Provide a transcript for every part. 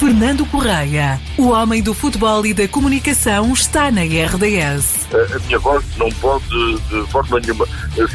Fernando Correia, o homem do futebol e da comunicação, está na RDS. A minha voz não pode, de forma nenhuma,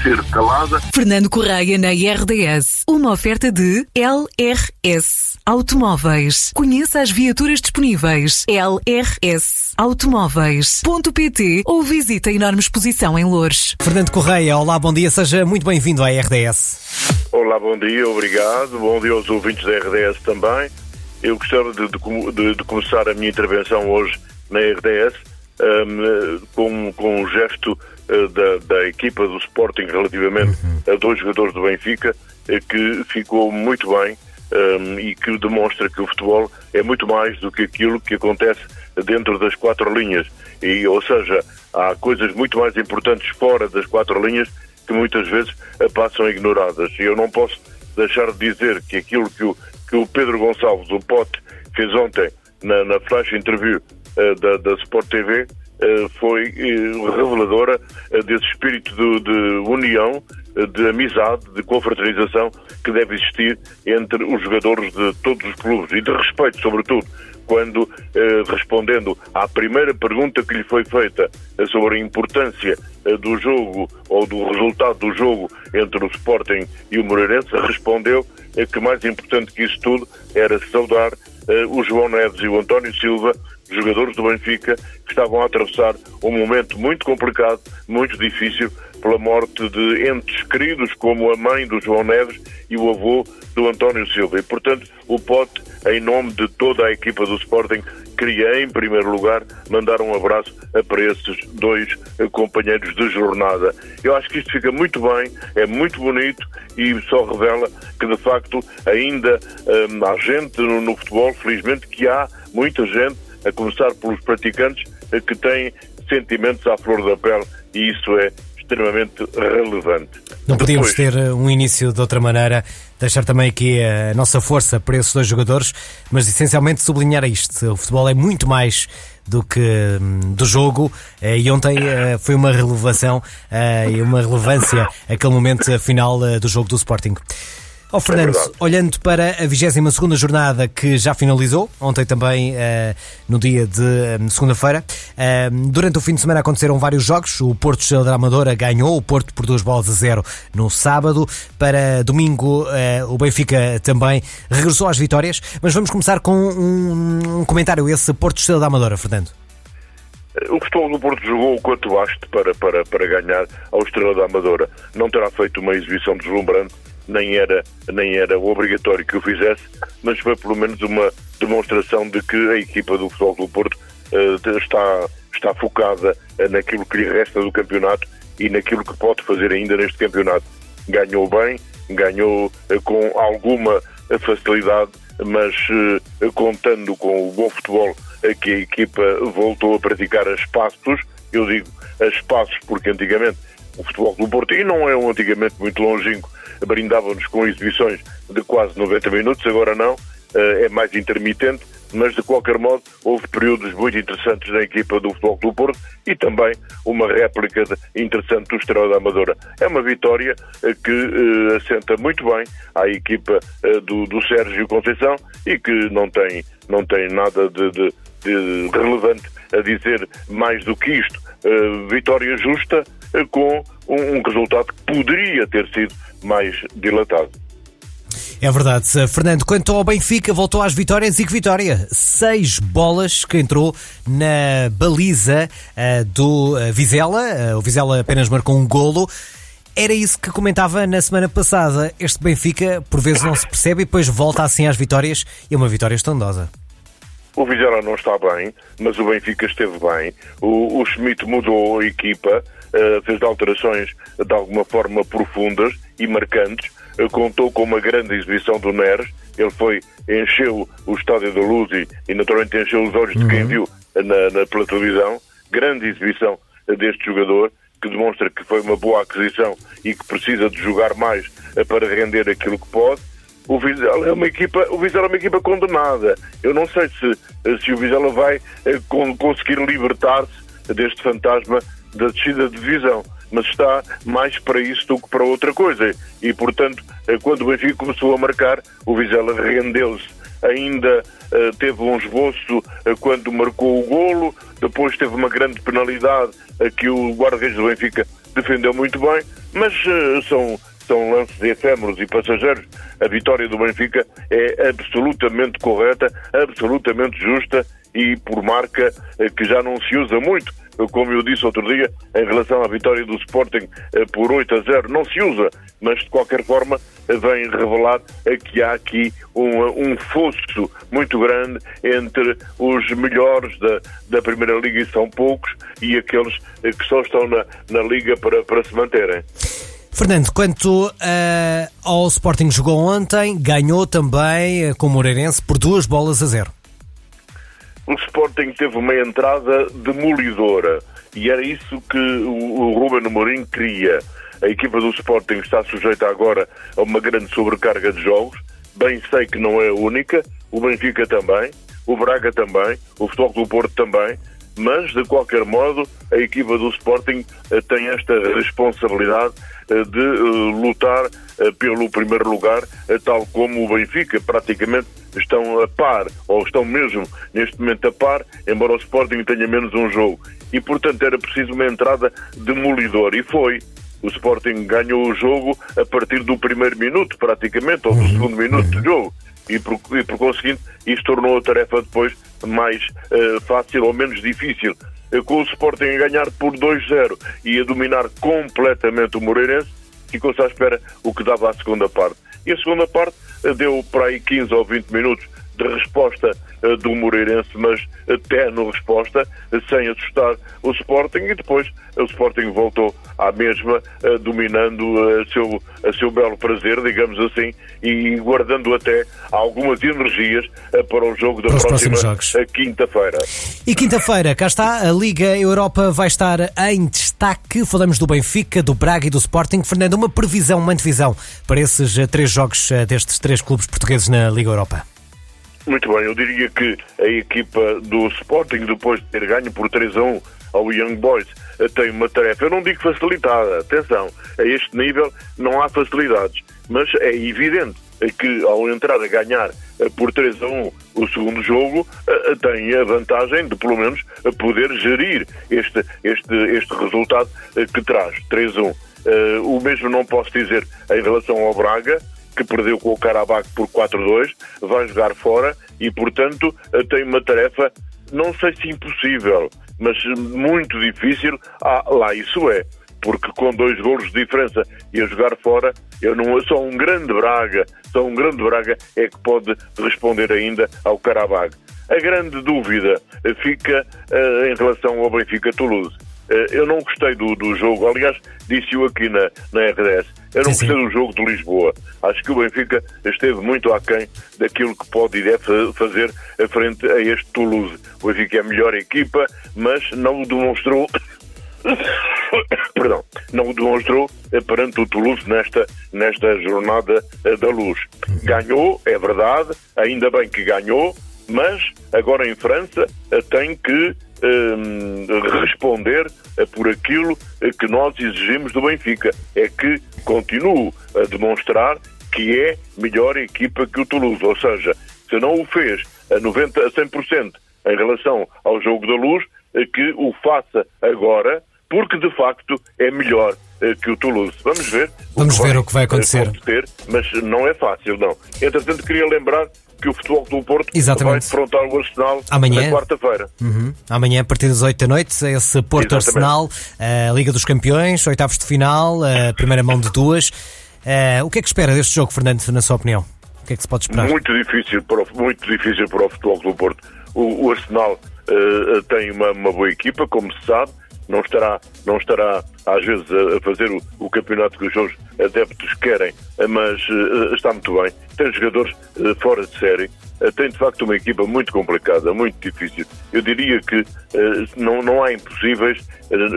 ser calada. Fernando Correia na RDS. Uma oferta de LRS Automóveis. Conheça as viaturas disponíveis. LRS Automóveis.pt ou visite a enorme exposição em Louros. Fernando Correia, olá, bom dia, seja muito bem-vindo à RDS. Olá, bom dia, obrigado. Bom dia aos ouvintes da RDS também. Eu gostava de, de, de, começar a minha intervenção hoje na RDS um, com, com um gesto uh, da, da, equipa do Sporting relativamente uhum. a dois jogadores do Benfica, uh, que ficou muito bem um, e que demonstra que o futebol é muito mais do que aquilo que acontece dentro das quatro linhas. E, ou seja, há coisas muito mais importantes fora das quatro linhas que muitas vezes passam ignoradas. E eu não posso deixar de dizer que aquilo que o que o Pedro Gonçalves, o Pote, fez ontem na, na flash interview uh, da, da Sport TV uh, foi uh, reveladora desse espírito de, de união, de amizade, de confraternização que deve existir entre os jogadores de todos os clubes e de respeito, sobretudo, quando, respondendo à primeira pergunta que lhe foi feita sobre a importância do jogo ou do resultado do jogo entre o Sporting e o Moreirense, respondeu que mais importante que isso tudo era saudar uh, o João Neves e o António Silva, jogadores do Benfica, que estavam a atravessar um momento muito complicado, muito difícil, pela morte de entes queridos, como a mãe do João Neves e o avô do António Silva. E, portanto, o Pote, em nome de toda a equipa do Sporting, queria, em primeiro lugar, mandar um abraço para esses dois companheiros de jornada. Eu acho que isto fica muito bem, é muito bonito e só revela que, de facto, ainda hum, há gente no, no futebol, felizmente, que há muita gente, a começar pelos praticantes, que têm sentimentos à flor da pele e isso é extremamente relevante. Não podíamos Depois, ter eh, um início de outra maneira, deixar também aqui a nossa força para esses dois jogadores, mas essencialmente sublinhar isto. O futebol é muito mais do que hum, do jogo eh, e ontem eh, foi uma relevação e uma relevância aquele momento final do jogo do Sporting. Oh, Fernando, é olhando para a 22 jornada que já finalizou, ontem também, uh, no dia de um, segunda-feira, uh, durante o fim de semana aconteceram vários jogos. O Porto Estrela da Amadora ganhou, o Porto por duas bolas a zero no sábado. Para domingo, uh, o Benfica também regressou às vitórias. Mas vamos começar com um, um comentário, esse Porto Estrela da Amadora, Fernando. O futebol do Porto jogou o quanto baste para, para, para ganhar ao Estrela da Amadora. Não terá feito uma exibição deslumbrante nem era, nem era obrigatório que o fizesse, mas foi pelo menos uma demonstração de que a equipa do Futebol do Porto uh, está, está focada naquilo que lhe resta do campeonato e naquilo que pode fazer ainda neste campeonato. Ganhou bem, ganhou uh, com alguma facilidade, mas uh, contando com o bom futebol que a equipa voltou a praticar a espaços, eu digo a espaços porque antigamente o futebol do Porto, e não é um antigamente muito longínquo, brindava-nos com exibições de quase 90 minutos, agora não, eh, é mais intermitente, mas de qualquer modo houve períodos muito interessantes na equipa do Futebol do Porto e também uma réplica interessante do Estrela da Amadora. É uma vitória eh, que uh, assenta muito bem à equipa do, do Sérgio Conceição e que não tem, não tem nada de, de, de relevante a dizer mais do que isto. Vitória justa com um, um resultado que poderia ter sido mais dilatado. É verdade. Fernando, quanto ao Benfica, voltou às vitórias e que vitória! Seis bolas que entrou na baliza uh, do uh, Vizela. Uh, o Vizela apenas marcou um golo. Era isso que comentava na semana passada. Este Benfica, por vezes, não se percebe e depois volta assim às vitórias e é uma vitória estondosa. O Vizela não está bem, mas o Benfica esteve bem. O, o Schmidt mudou a equipa, fez alterações de alguma forma profundas e marcantes. Uh, contou com uma grande exibição do Neres. Ele foi, encheu o estádio da Luz e, naturalmente encheu os olhos uhum. de quem uhum. viu na, na, pela televisão. Grande exibição deste jogador que demonstra que foi uma boa aquisição e que precisa de jogar mais para render aquilo que pode o Vizela é uma equipa, o Vizela é uma equipa condenada. Eu não sei se, se o Vizela vai eh, conseguir libertar-se deste fantasma da descida de divisão, mas está mais para isso do que para outra coisa. E, portanto, eh, quando o Benfica começou a marcar, o Vizela rendeu-se ainda teve um esboço quando marcou o golo, depois teve uma grande penalidade que o guarda-redes do Benfica defendeu muito bem, mas são são lances efêmeros e passageiros. A vitória do Benfica é absolutamente correta, absolutamente justa e por marca que já não se usa muito como eu disse outro dia, em relação à vitória do Sporting eh, por 8 a 0, não se usa, mas de qualquer forma vem revelar que há aqui um, um fosso muito grande entre os melhores da, da Primeira Liga, e são poucos, e aqueles eh, que só estão na, na Liga para, para se manterem. Fernando, quanto uh, ao Sporting jogou ontem, ganhou também uh, com o Moreirense por duas bolas a zero o Sporting teve uma entrada demolidora. E era isso que o Ruben Amorim queria. A equipa do Sporting está sujeita agora a uma grande sobrecarga de jogos. Bem sei que não é a única, o Benfica também, o Braga também, o Futebol do Porto também, mas de qualquer modo a equipa do Sporting eh, tem esta responsabilidade eh, de eh, lutar pelo primeiro lugar, tal como o Benfica praticamente estão a par, ou estão mesmo neste momento a par, embora o Sporting tenha menos um jogo. E, portanto, era preciso uma entrada demolidora. E foi. O Sporting ganhou o jogo a partir do primeiro minuto, praticamente, ou do uhum. segundo minuto de jogo. E por, e por conseguinte, isso tornou a tarefa depois mais uh, fácil ou menos difícil. Com o Sporting a ganhar por 2-0 e a dominar completamente o Moreirense, ficou-se à espera o que dava a segunda parte. E a segunda parte deu para aí 15 ou 20 minutos de resposta uh, do Moreirense, mas até no resposta, uh, sem assustar o Sporting, e depois o Sporting voltou à mesma, dominando a seu, a seu belo prazer, digamos assim, e guardando até algumas energias para o jogo da para próxima quinta-feira. E quinta-feira, cá está, a Liga Europa vai estar em destaque. Falamos do Benfica, do Braga e do Sporting. Fernando, uma previsão, uma antevisão para esses três jogos destes três clubes portugueses na Liga Europa? Muito bem, eu diria que a equipa do Sporting, depois de ter ganho por 3 a 1 ao Young Boys, tem uma tarefa, eu não digo facilitada, atenção, a este nível não há facilidades, mas é evidente que ao entrar a ganhar por 3 a 1 o segundo jogo, tem a vantagem de pelo menos poder gerir este, este, este resultado que traz 3 a 1. O mesmo não posso dizer em relação ao Braga, que perdeu com o Karabakh por 4-2, vai jogar fora e, portanto, tem uma tarefa, não sei se impossível, mas muito difícil. Ah, lá isso é, porque com dois golos de diferença e a jogar fora, eu não só um grande Braga, só um grande Braga é que pode responder ainda ao Karabakh. A grande dúvida fica uh, em relação ao Benfica Toulouse. Uh, eu não gostei do, do jogo, aliás, disse-o aqui na, na RDS eu não gostei do jogo de Lisboa. Acho que o Benfica esteve muito aquém daquilo que pode e deve fazer frente a este Toulouse. O Benfica é a melhor equipa, mas não o demonstrou. Perdão, não o demonstrou perante o Toulouse nesta, nesta jornada eh, da luz. Ganhou, é verdade, ainda bem que ganhou, mas agora em França eh, tem que um, responder por aquilo que nós exigimos do Benfica. É que continue a demonstrar que é melhor equipa que o Toulouse. Ou seja, se não o fez a, 90, a 100% em relação ao jogo da luz, que o faça agora, porque de facto é melhor eh, que o Toulouse. Vamos ver. Vamos ver o que vai acontecer. acontecer. Mas não é fácil, não. Entretanto, queria lembrar que o Futebol do Porto Exatamente. vai defrontar o Arsenal Amanhã. na quarta-feira. Uhum. Amanhã, a partir das 8 da noite, esse Porto Arsenal, a Liga dos Campeões, oitavos de final, a primeira mão de duas. Uh, o que é que espera deste jogo, Fernando, na sua opinião? O que é que se pode esperar? Muito difícil para o, muito difícil para o Futebol do Porto. O, o Arsenal uh, tem uma, uma boa equipa, como se sabe, não estará, não estará às vezes a, fazer o, o, campeonato que os seus adeptos querem, mas uh, está muito bem. Tem jogadores uh, fora de série, uh, tem de facto uma equipa muito complicada, muito difícil. Eu diria que não, não há impossíveis,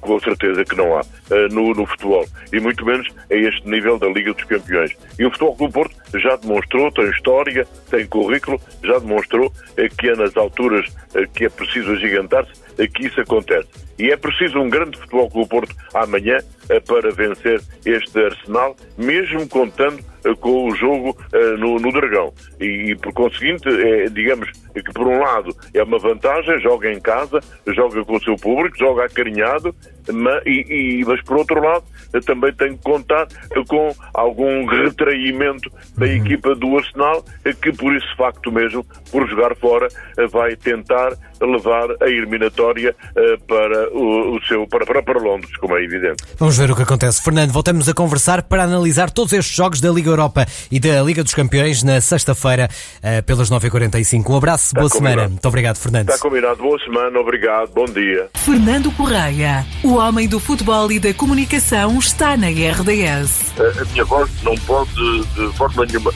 com certeza que não há, no, no, futebol. E muito menos a este nível da Liga dos Campeões. E o futebol do Porto já demonstrou, tem história, tem currículo, já demonstrou que é nas alturas que é preciso agigantar-se que isso acontece. E é preciso um grande futebol clube Porto amanhã eh, para vencer este Arsenal, mesmo contando eh, com o jogo uh, no, no, Dragão. E, e, por conseguinte, é, digamos, que por um lado é uma vantagem, joga em casa, joga com o seu público, joga acarinhado, mas, e, e, mas por outro lado também tem que contar com algum retraimento da uhum. equipa do Arsenal, que por esse facto mesmo, por jogar fora, vai tentar levar a eliminatória eh, para o, o seu para, para, para Londres, como é evidente. Vamos ver o que acontece. Fernando, voltamos a conversar para analisar todos estes jogos da Liga Europa e da Liga dos Campeões na sexta-feira eh, pelas 9h45. Um abraço, Está boa combinado. semana. Muito obrigado, Fernando. Está combinado. Boa semana, obrigado, bom dia. Fernando Correia, o homem do futebol e da comunicação, está na RDS. A minha voz não pode de forma nenhuma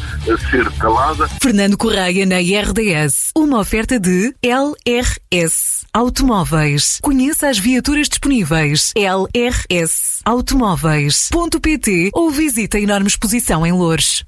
ser calada. Fernando Correia na RDS, uma oferta de LRS Automóveis. Conheça as viaturas disponíveis. LRS Automóveis.pt ou visite a enorme exposição em Louros.